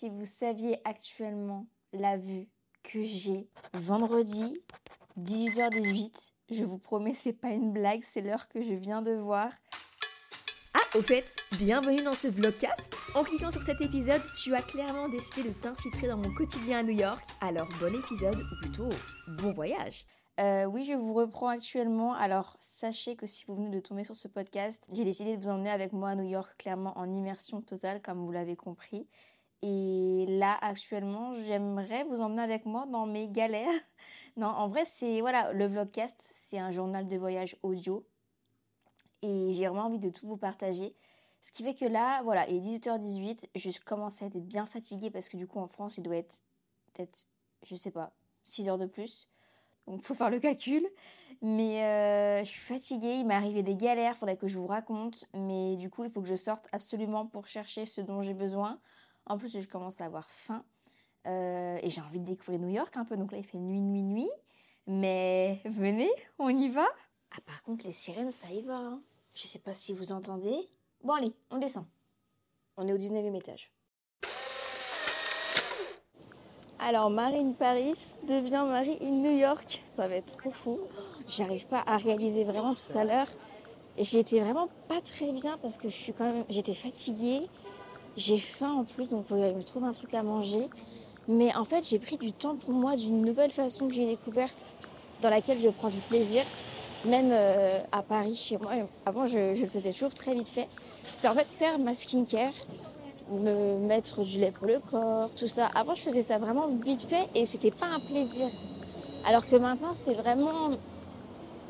Si vous saviez actuellement la vue que j'ai vendredi 18h18, je vous promets c'est pas une blague, c'est l'heure que je viens de voir. Ah, au fait, bienvenue dans ce vlogcast. En cliquant sur cet épisode, tu as clairement décidé de t'infiltrer dans mon quotidien à New York. Alors bon épisode, ou plutôt bon voyage. Euh, oui, je vous reprends actuellement. Alors, sachez que si vous venez de tomber sur ce podcast, j'ai décidé de vous emmener avec moi à New York, clairement en immersion totale, comme vous l'avez compris. Et là, actuellement, j'aimerais vous emmener avec moi dans mes galères. Non, en vrai, c'est voilà, le vlogcast, c'est un journal de voyage audio. Et j'ai vraiment envie de tout vous partager. Ce qui fait que là, voilà, il est 18h18, je commence à être bien fatiguée parce que du coup, en France, il doit être peut-être, je sais pas, 6 heures de plus. Donc, faut faire le calcul. Mais euh, je suis fatiguée, il m'est arrivé des galères, il faudrait que je vous raconte. Mais du coup, il faut que je sorte absolument pour chercher ce dont j'ai besoin. En plus, je commence à avoir faim. Euh, et j'ai envie de découvrir New York un peu. Donc là, il fait nuit, nuit, nuit. Mais venez, on y va. Ah, par contre, les sirènes, ça y va. Hein. Je sais pas si vous entendez. Bon, allez, on descend. On est au 19e étage. Alors, Marine Paris devient Marine New York. Ça va être trop fou. J'arrive pas à réaliser vraiment tout à l'heure. J'étais vraiment pas très bien parce que je suis quand même. J'étais fatiguée. J'ai faim en plus, donc il faut que je me trouve un truc à manger. Mais en fait, j'ai pris du temps pour moi d'une nouvelle façon que j'ai découverte, dans laquelle je prends du plaisir, même euh, à Paris, chez moi. Avant, je, je, le faisais toujours très vite fait. C'est en fait faire ma skincare, me mettre du lait pour le corps, tout ça. Avant, je faisais ça vraiment vite fait et c'était pas un plaisir. Alors que maintenant, c'est vraiment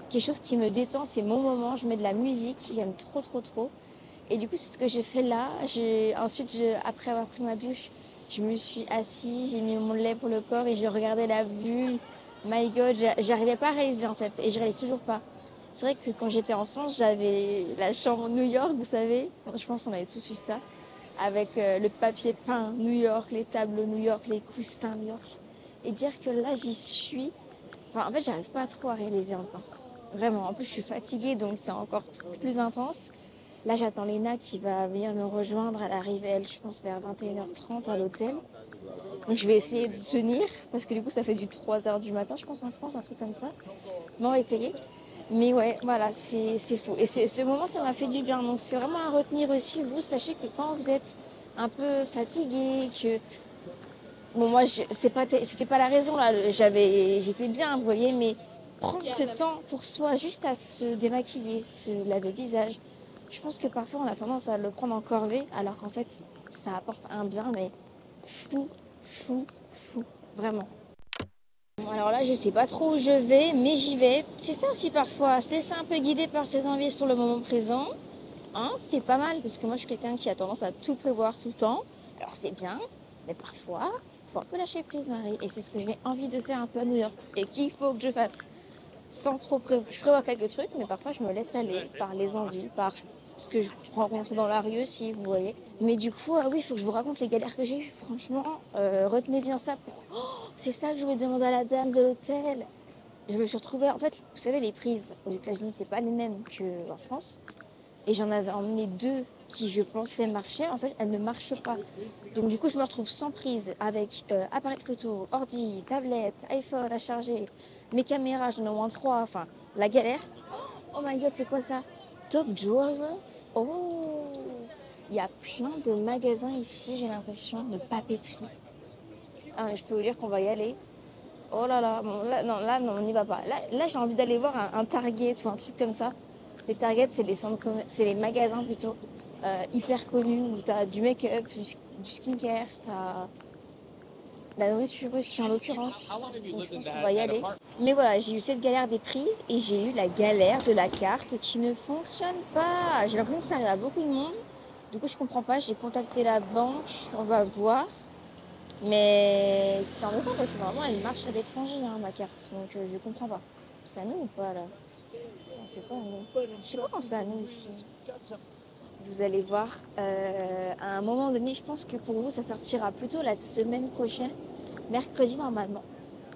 quelque chose qui me détend, c'est mon moment. Je mets de la musique, j'aime trop, trop, trop. Et du coup, c'est ce que j'ai fait là. Ensuite, après avoir pris ma douche, je me suis assise, j'ai mis mon lait pour le corps et je regardais la vue. My God, j'arrivais pas à réaliser en fait. Et je réalise toujours pas. C'est vrai que quand j'étais enfant, j'avais la chambre New York, vous savez. Je pense qu'on avait tous eu ça. Avec euh, le papier peint New York, les tables New York, les coussins New York. Et dire que là, j'y suis. Enfin, en fait, j'arrive pas trop à réaliser encore. Vraiment. En plus, je suis fatiguée, donc c'est encore plus intense. Là, j'attends Léna qui va venir me rejoindre. Elle arrive, elle, je pense, vers 21h30 à l'hôtel. Donc, je vais essayer de tenir, parce que du coup, ça fait du 3h du matin, je pense, en France, un truc comme ça. Mais on va essayer. Mais ouais, voilà, c'est fou. Et ce moment, ça m'a fait du bien. Donc, c'est vraiment à retenir aussi. Vous, sachez que quand vous êtes un peu fatigué, que. Bon, moi, c'était pas, pas la raison, là. J'étais bien, vous voyez, mais prendre ce temps pour soi, juste à se démaquiller, se laver le visage, je pense que parfois on a tendance à le prendre en corvée, alors qu'en fait, ça apporte un bien, mais fou, fou, fou, vraiment. alors là, je sais pas trop où je vais, mais j'y vais. C'est ça aussi parfois, se laisser un peu guider par ses envies sur le moment présent. Hein, c'est pas mal, parce que moi je suis quelqu'un qui a tendance à tout prévoir tout le temps. Alors c'est bien, mais parfois, il faut un peu lâcher prise, Marie. Et c'est ce que j'ai envie de faire un peu à New York. Et qu'il faut que je fasse. Sans trop prévoir. Je prévois quelques trucs, mais parfois je me laisse aller par les envies, par ce que je rencontre dans la rue aussi, vous voyez. Mais du coup, ah oui, il faut que je vous raconte les galères que j'ai eues. Franchement, euh, retenez bien ça. Pour... Oh, c'est ça que je vais demander à la dame de l'hôtel. Je me suis retrouvée, en fait, vous savez, les prises aux États-Unis, c'est pas les mêmes qu'en France. Et j'en avais emmené deux qui, je pensais, marchaient. En fait, elles ne marchent pas. Donc, du coup, je me retrouve sans prise avec euh, appareil photo, ordi, tablette, iPhone à charger, mes caméras, j'en ai au moins trois. Enfin, la galère. Oh my god, c'est quoi ça? Top Drawer. Oh Il y a plein de magasins ici, j'ai l'impression, de papeterie. Ah, je peux vous dire qu'on va y aller. Oh là là, non, là, non, on n'y va pas. Là, là j'ai envie d'aller voir un, Target ou un truc comme ça. Les Target, c'est les, c'est les magasins plutôt euh, hyper connus où tu as du make-up, du skincare, tu as la nourriture aussi en l'occurrence. Donc je pense qu'on va y aller. Mais voilà, j'ai eu cette galère des prises et j'ai eu la galère de la carte qui ne fonctionne pas. J'ai l'impression que ça arrive à beaucoup de monde. Du coup, je comprends pas. J'ai contacté la banque, on va voir. Mais c'est embêtant parce que normalement elle marche à l'étranger, hein, ma carte. Donc euh, je comprends pas. C'est à nous ou pas là? Non, c'est pas à nous. Je sais pas quand c'est à nous ici. Vous allez voir, euh, à un moment donné, je pense que pour vous, ça sortira plutôt la semaine prochaine, mercredi normalement.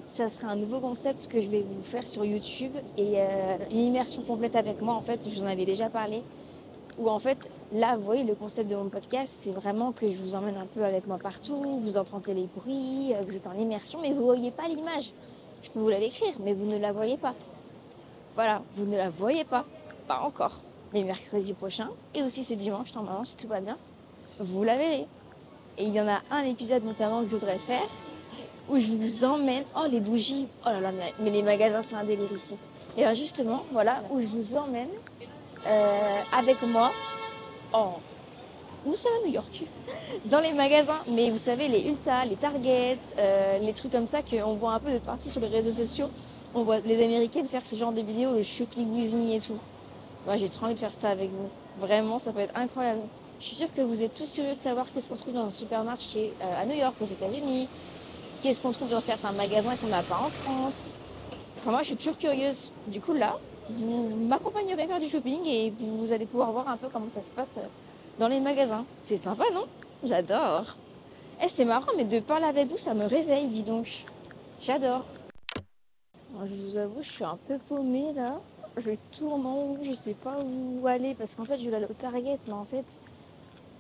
Ça sera un nouveau concept que je vais vous faire sur YouTube et euh, une immersion complète avec moi. En fait, je vous en avais déjà parlé. Où en fait, là, vous voyez, le concept de mon podcast, c'est vraiment que je vous emmène un peu avec moi partout. Vous entendez les bruits, euh, vous êtes en immersion, mais vous ne voyez pas l'image. Je peux vous la décrire, mais vous ne la voyez pas. Voilà, vous ne la voyez pas. Pas encore. Mais mercredi prochain, et aussi ce dimanche, normalement, si tout va bien, vous la verrez. Et il y en a un épisode notamment que je voudrais faire, où je vous emmène. Oh, les bougies Oh là là, mais, les magasins, c'est un délire ici. Et bien justement, voilà, où je vous emmène euh, avec moi. Oh, nous sommes à New York, dans les magasins. Mais vous savez, les Ulta, les Target, euh, les trucs comme ça qu'on voit un peu de partout sur les réseaux sociaux. On voit les Américaines faire ce genre de vidéos, le shopping with me et tout. Moi, j'ai trop envie de faire ça avec vous. Vraiment, ça peut être incroyable. Je suis sûre que vous êtes tous curieux de savoir qu'est-ce qu'on trouve dans un supermarché euh, à New York, aux États-Unis, qu'est-ce qu'on trouve dans certains magasins qu'on n'a pas en France. Enfin, moi, je suis toujours curieuse. Du coup, là, vous m'accompagnerez faire du shopping et vous allez pouvoir voir un peu comment ça se passe euh, dans les magasins. C'est sympa, non? J'adore. Eh, c'est marrant, mais de parler avec vous, ça me réveille, dis donc. J'adore. Je vous avoue, je suis un peu paumée là. Je tourne en rond, je sais pas où aller parce qu'en fait, je vais aller au Target, mais en fait,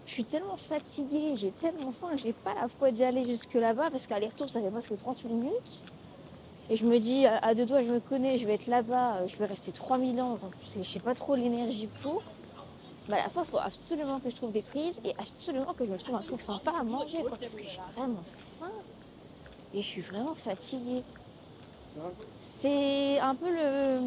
je suis tellement fatiguée, j'ai tellement faim, j'ai pas la foi d'y aller jusque là-bas parce qu'aller-retour, ça fait presque 30 minutes. Et je me dis, à deux doigts, je me connais, je vais être là-bas, euh, je vais rester 3000 ans, donc c'est- j'ai pas trop l'énergie pour. Mais à la fois, il faut absolument que je trouve des prises et absolument que je me trouve un truc sympa à manger, quoi, parce que j'ai vraiment faim et je suis vraiment fatiguée. C'est un peu le.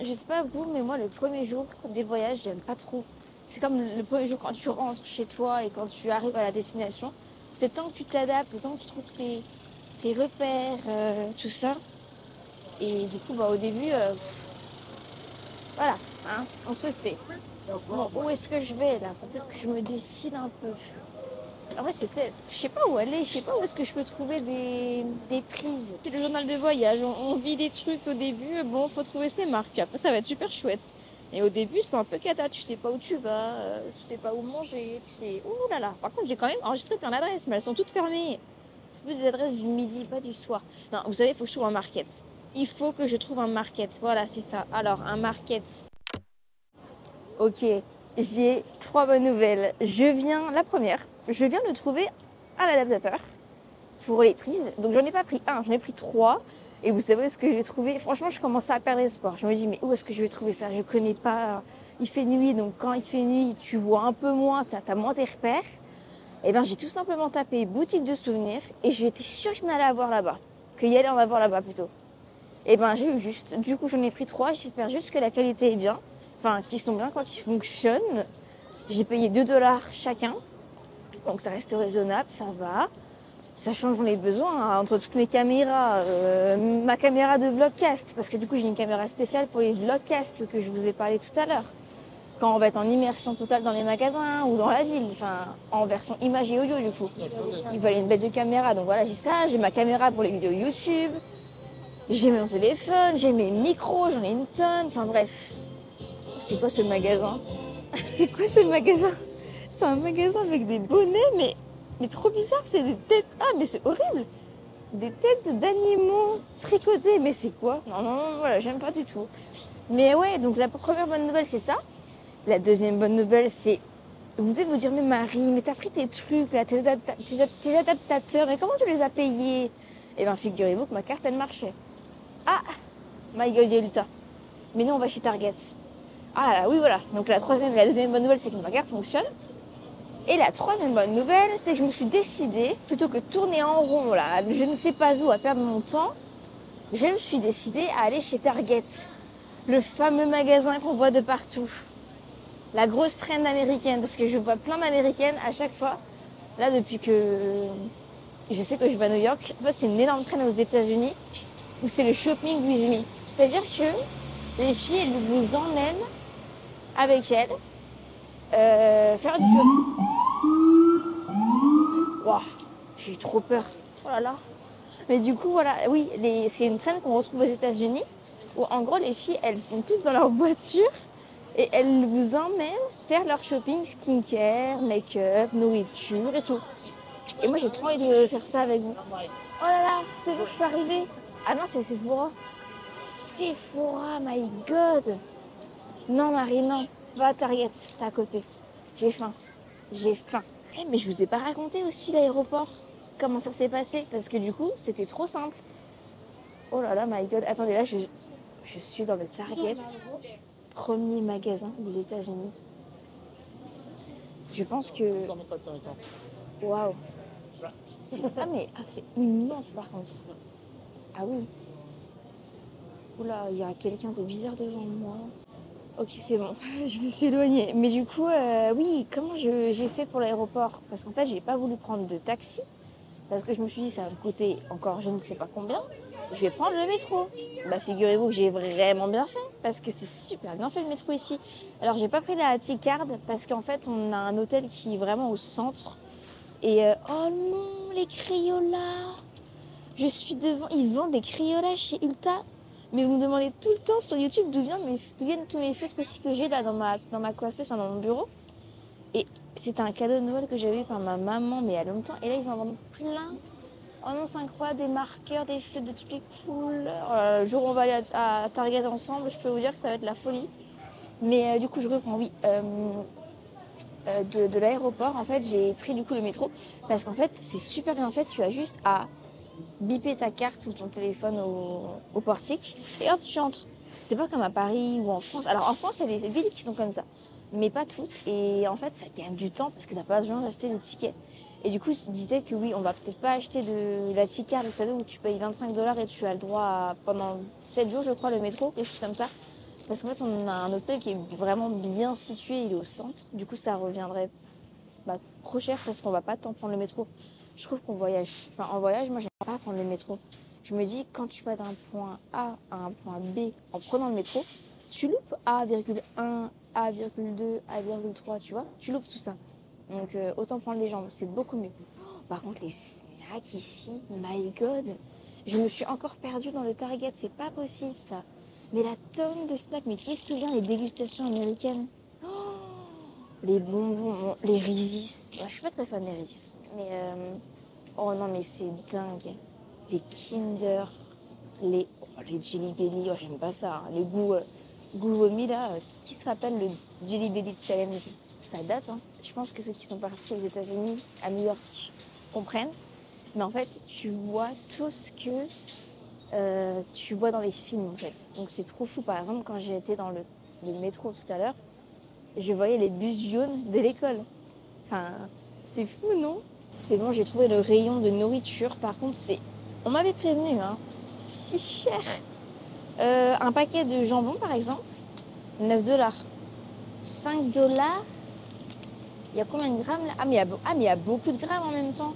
Je sais pas vous, mais moi, le premier jour des voyages, j'aime pas trop. C'est comme le premier jour quand tu rentres chez toi et quand tu arrives à la destination. C'est temps que tu t'adaptes, le temps que tu trouves tes, repères, euh, tout ça. Et du coup, bah, au début, euh, voilà, hein, on se sait. Bon, où est-ce que je vais là? Faut peut-être que je me décide un peu. En vrai, c'était. Je sais pas où aller, je sais pas où est-ce que je peux trouver des, prises. C'est le journal de voyage, on, vit des trucs au début, bon, faut trouver ses marques, après ça va être super chouette. Et au début, c'est un peu cata, tu sais pas où tu vas, euh, tu sais pas où manger, tu sais. Ouh là là Par contre, j'ai quand même enregistré plein d'adresses, mais elles sont toutes fermées. C'est plus des adresses du midi, pas du soir. Non, vous savez, il faut que je trouve un market. Il faut que je trouve un market. Voilà, c'est ça. Alors, un market. Ok, j'ai trois bonnes nouvelles. Je viens, la première, je viens de trouver un adaptateur pour les prises. Donc j'en ai pas pris un, j'en ai pris trois. Et vous savez ce que je vais trouver Franchement, je commence à perdre espoir. Je me dis, mais où est-ce que je vais trouver ça? Je connais pas. Il fait nuit, donc quand il fait nuit, tu vois un peu moins, tu as, moins tes repères. Et ben j'ai tout simplement tapé boutique de souvenirs et j'étais sûre qu'il n'allait avoir là-bas. Qu'il allait en avoir là-bas plutôt. Et ben j'ai eu juste. Du coup, j'en ai pris trois. J'espère juste que la qualité est bien. Enfin, qu'ils sont bien, quoi, qu'ils fonctionnent. J'ai payé 2 dollars chacun. Donc ça reste raisonnable, ça va. Sachant que j'en ai besoin hein, entre toutes mes caméras, euh, ma caméra de vlogcast, parce que du coup j'ai une caméra spéciale pour les vlogcasts que je vous ai parlé tout à l'heure. Quand on va être en immersion totale dans les magasins ou dans la ville, enfin en version image et audio du coup. Il fallait une bête de caméra, donc voilà j'ai ça, j'ai ma caméra pour les vidéos YouTube, j'ai mon téléphone, j'ai mes micros, j'en ai une tonne, enfin bref. C'est quoi ce magasin? C'est quoi ce magasin? C'est un magasin avec des bonnets, mais, mais trop bizarre, c'est des têtes. Ah, mais c'est horrible Des têtes d'animaux tricotés, mais c'est quoi? Non, non, non, voilà, j'aime pas du tout. Mais ouais, donc la première bonne nouvelle, c'est ça. La deuxième bonne nouvelle, c'est. Vous devez vous dire, mais Marie, mais t'as pris tes trucs, là, tes, adapta- tes ad- tes adaptateurs, mais comment tu les as payés? Eh bien, figurez-vous que ma carte, elle marchait. Ah My God, Yelita. Mais nous, on va chez Target. Ah là, oui, voilà. Donc la troisième, la deuxième bonne nouvelle, c'est que ma carte fonctionne. Et la troisième bonne nouvelle, c'est que je me suis décidée, plutôt que de tourner en rond, là, je ne sais pas où, à perdre mon temps, je me suis décidée à aller chez Target, le fameux magasin qu'on voit de partout. La grosse traîne américaine, parce que je vois plein d'américaines à chaque fois. Là, depuis que je sais que je vais à New York, en fait, c'est une énorme traîne aux États-Unis où c'est le shopping with me. C'est-à-dire que les filles, elles vous emmènent avec elles euh, faire du shopping. J'ai eu trop peur. Oh là là. Mais du coup, voilà, oui, c'est une traîne qu'on retrouve aux États-Unis où en gros les filles, elles sont toutes dans leur voiture et elles vous emmènent faire leur shopping skincare, make-up, nourriture et tout. Et moi j'ai trop envie de faire ça avec vous. Oh là là, c'est bon, je suis arrivée. Ah non, c'est Sephora. Sephora, my god. Non, Marie, non. Va à Target, c'est à côté. J'ai faim. J'ai faim. Eh, mais je vous ai pas raconté aussi l'aéroport. Comment ça s'est passé? Parce que du coup, c'était trop simple. Oh là là, my god. Attendez, là, je, suis dans le Target. Premier magasin des États-Unis. Je pense que. Waouh. Ah, mais c'est immense par contre. Ah oui. Oula, il y a quelqu'un de bizarre devant moi. Ok, c'est bon, je me suis éloignée. Mais du coup, euh, oui, comment j'ai fait pour l'aéroport? Parce qu'en fait, j'ai pas voulu prendre de taxi. Parce que je me suis dit, ça va me coûter encore je ne sais pas combien. Je vais prendre le métro. Bah, figurez-vous que j'ai vraiment bien fait. Parce que c'est super bien fait le métro ici. Alors, j'ai pas pris la T-card parce qu'en fait, on a un hôtel qui est vraiment au centre. Et euh, oh non, les crayollas Je suis devant. Ils vendent des crayollas chez Ulta. Mais vous me demandez tout le temps sur YouTube d'où viennent, tous mes feutres aussi que j'ai là dans ma, dans ma coiffeuse, dans mon bureau. Et c'était un cadeau de Noël que j'avais eu par ma maman, mais il y a longtemps. Et là, ils en vendent plein. Oh non, c'est incroyable, des marqueurs, des feutres de toutes les couleurs. Là, le jour où on va aller à, à Target ensemble, je peux vous dire que ça va être la folie. Mais euh, du coup, je reprends, oui. Euh, euh, de, de l'aéroport, en fait, j'ai pris du coup le métro parce qu'en fait, c'est super bien fait. Tu as juste à biper ta carte ou ton téléphone au, portique et hop, tu entres. C'est pas comme à Paris ou en France. Alors en France, il y a des villes qui sont comme ça, mais pas toutes. Et en fait, ça gagne du temps parce que t'as pas besoin d'acheter de tickets. Et du coup, je disais que oui, on va peut-être pas acheter de la ticket, vous savez, où tu payes 25 dollars et tu as le droit pendant 7 jours, je crois, le métro, quelque chose comme ça. Parce qu'en fait, on a un hôtel qui est vraiment bien situé, il est au centre. Du coup, ça reviendrait bah, trop cher parce qu'on va pas tant prendre le métro. Je trouve qu'on voyage. Enfin, en voyage, moi, j'aime pas prendre le métro. Je me dis, quand tu vas d'un point A à un point B en prenant le métro, tu loupes A,1, A,2, A,3, tu vois. Tu loupes tout ça. Donc, euh, autant prendre les jambes, c'est beaucoup mieux. Oh, par contre, les snacks ici, my god. Je me suis encore perdue dans le Target, c'est pas possible ça. Mais la tonne de snacks, mais qui se souvient les dégustations américaines Oh, Les bonbons, les Reese's. Moi, je suis pas très fan des Reese's. Mais euh, oh non, mais c'est dingue. Les Kinder, les oh, Jelly Belly. Oh, j'aime pas ça. hein. Les goûts, euh, vomi là. euh, Qui se rappelle le Jelly Belly Challenge? Ça date. Hein. Je pense que ceux qui sont partis aux États-Unis, à New York, comprennent. Mais en fait, tu vois tout ce que euh, tu vois dans les films en fait. Donc c'est trop fou. Par exemple, quand j'étais dans le, le métro tout à l'heure, je voyais les bus jaunes de l'école. Enfin, c'est fou, non? C'est bon, j'ai trouvé le rayon de nourriture. Par contre, c'est. On m'avait prévenu, hein. Si cher. Euh, un paquet de jambon, par exemple, 9 dollars. 5 dollars. Il y a combien de grammes là? Ah mais, il y a, be- ah, mais il y a beaucoup de grammes en même temps.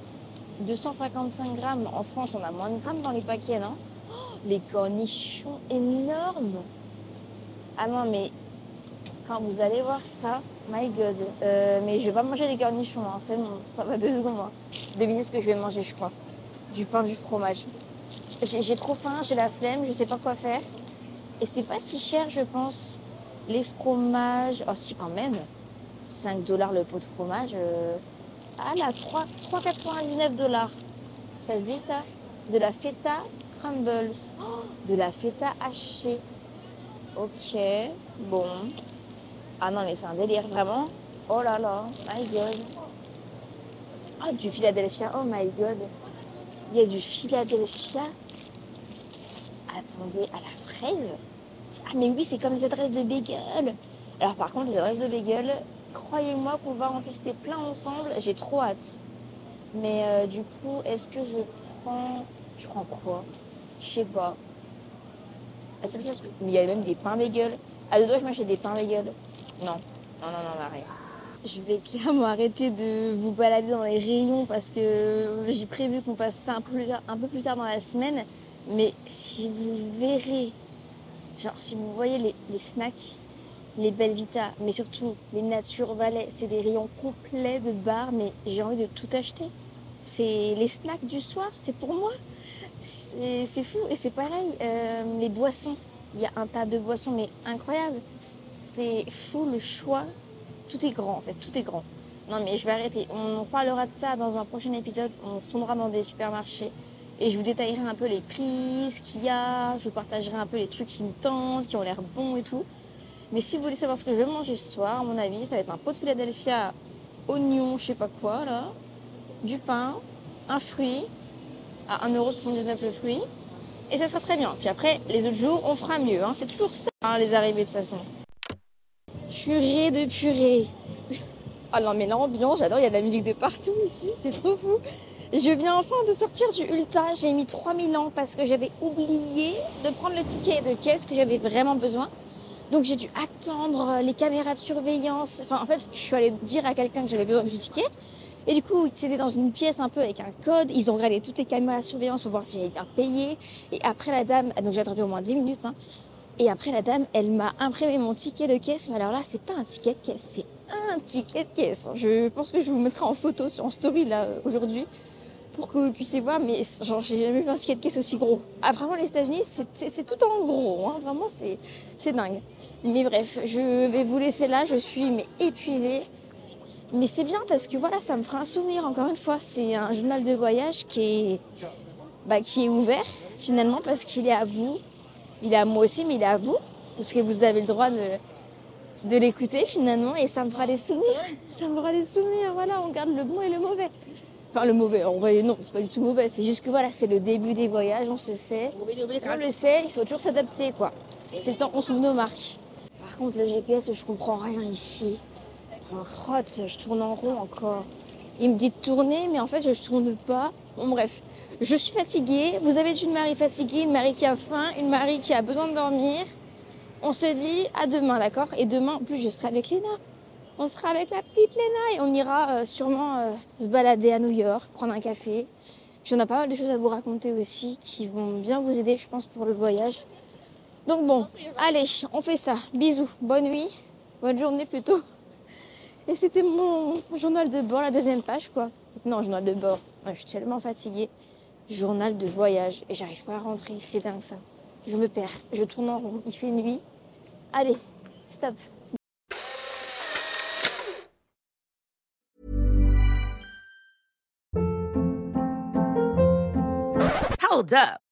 255 grammes. En France, on a moins de grammes dans les paquets, non? Oh, Les cornichons énormes. Ah non, mais quand vous allez voir ça, my god. Euh, mais je vais pas manger des cornichons, hein, c'est bon, ça va deux secondes. hein. Devinez ce que je vais manger, je crois. Du pain, du fromage. J'ai trop faim, j'ai la flemme, je sais pas quoi faire. Et c'est pas si cher, je pense. Les fromages. Oh, si, quand même. 5 dollars le pot de fromage. euh, Ah là, 3 3,99 dollars. Ça se dit ça? De la feta crumbles. Oh, de la feta hachée. Ok, bon. Ah non, mais c'est un délire, vraiment. Oh là là, my god. Ah, du Philadelphia, oh my god. Il y a du Philadelphia. Attendez, à la fraise? Ah, mais oui, c'est comme les adresses de bagel. Alors par contre, les adresses de bagel, croyez-moi qu'on va en tester plein ensemble. J'ai trop hâte. Mais euh, du coup, est-ce que je prends... Je prends quoi? Je sais pas. La seule chose. Il y a même des pains bagel. À deux doigts, je m'achète des pains bagel. Non. Non, non, non, arrête. Je vais clairement arrêter de vous balader dans les rayons parce que j'ai prévu qu'on fasse ça un peu, plus tard, dans la semaine. Mais si vous verrez, genre si vous voyez les, snacks, les Belvita, mais surtout les Nature Valais, c'est des rayons complets de bars, mais j'ai envie de tout acheter. C'est les snacks du soir, c'est pour moi. C'est fou. Et c'est pareil, euh, les boissons. Il y a un tas de boissons, mais incroyable. C'est fou le choix. Tout est grand, en fait, tout est grand. Non, mais je vais arrêter. On parlera de ça dans un prochain épisode. On retournera dans des supermarchés. Et je vous détaillerai un peu les prix, ce qu'il y a. Je vous partagerai un peu les trucs qui me tentent, qui ont l'air bons et tout. Mais si vous voulez savoir ce que je vais manger ce soir, à mon avis, ça va être un pot de Philadelphia, oignon, je sais pas quoi, là, du pain, un fruit, à 1,79€ le fruit. Et ça sera très bien. Puis après, les autres jours, on fera mieux. Hein. C'est toujours ça, hein, les arrivées de toute façon. Purée de purée. Ah non, mais l'ambiance, j'adore, il y a de la musique de partout ici, c'est trop fou. Je viens enfin de sortir du Ulta. J'ai mis 3000 ans parce que j'avais oublié de prendre le ticket de caisse que j'avais vraiment besoin. Donc j'ai dû attendre les caméras de surveillance. Enfin, en fait, je suis allée dire à quelqu'un que j'avais besoin du ticket. Et du coup, c'était dans une pièce un peu avec un code. Ils ont regardé toutes les caméras de surveillance pour voir si j'avais bien payé. Et après, la dame, donc j'ai attendu au moins 10 minutes. Hein. Et après, la dame, elle m'a imprimé mon ticket de caisse. Mais alors là, c'est pas un ticket de caisse, c'est un ticket de caisse. Je pense que je vous mettrai en photo sur en story là aujourd'hui pour que vous puissiez voir, mais genre, j'ai jamais vu un ticket de caisse aussi gros. Ah, vraiment, les États-Unis, c'est tout en gros, hein. vraiment, c'est dingue. Mais bref, je vais vous laisser là, je suis mais épuisée. Mais c'est bien parce que voilà, ça me fera un souvenir, encore une fois. C'est un journal de voyage qui est, bah, qui est ouvert, finalement, parce qu'il est à vous. Il est à moi aussi, mais il est à vous, parce que vous avez le droit de, de l'écouter, finalement, et ça me fera des souvenirs. Ça me fera des souvenirs, voilà, on garde le bon et le mauvais. Enfin, le mauvais, en vrai, non, c'est pas du tout mauvais. C'est juste que voilà, c'est le début des voyages, on se sait. On le sait, il faut toujours s'adapter, quoi. C'est le temps qu'on trouve nos marques. Par contre, le GPS, je comprends rien ici. En crotte, je tourne en rond encore. Il me dit de tourner, mais en fait, je tourne pas. Bon, bref, je suis fatiguée. Vous avez une Marie fatiguée, une Marie qui a faim, une Marie qui a besoin de dormir. On se dit à demain, d'accord? Et demain, en plus, je serai avec Léna on sera avec la petite Léna et on ira euh, sûrement euh, se balader à New York, prendre un café. Puis on a pas mal de choses à vous raconter aussi qui vont bien vous aider, je pense, pour le voyage. Donc bon, allez, on fait ça. Bisous, bonne nuit, bonne journée plutôt. Et c'était mon journal de bord, la deuxième page, quoi. Non, journal de bord. Je suis tellement fatiguée. Journal de voyage. Et j'arrive pas à rentrer. C'est dingue ça. Je me perds. Je tourne en rond. Il fait nuit. Allez, stop. Hold up.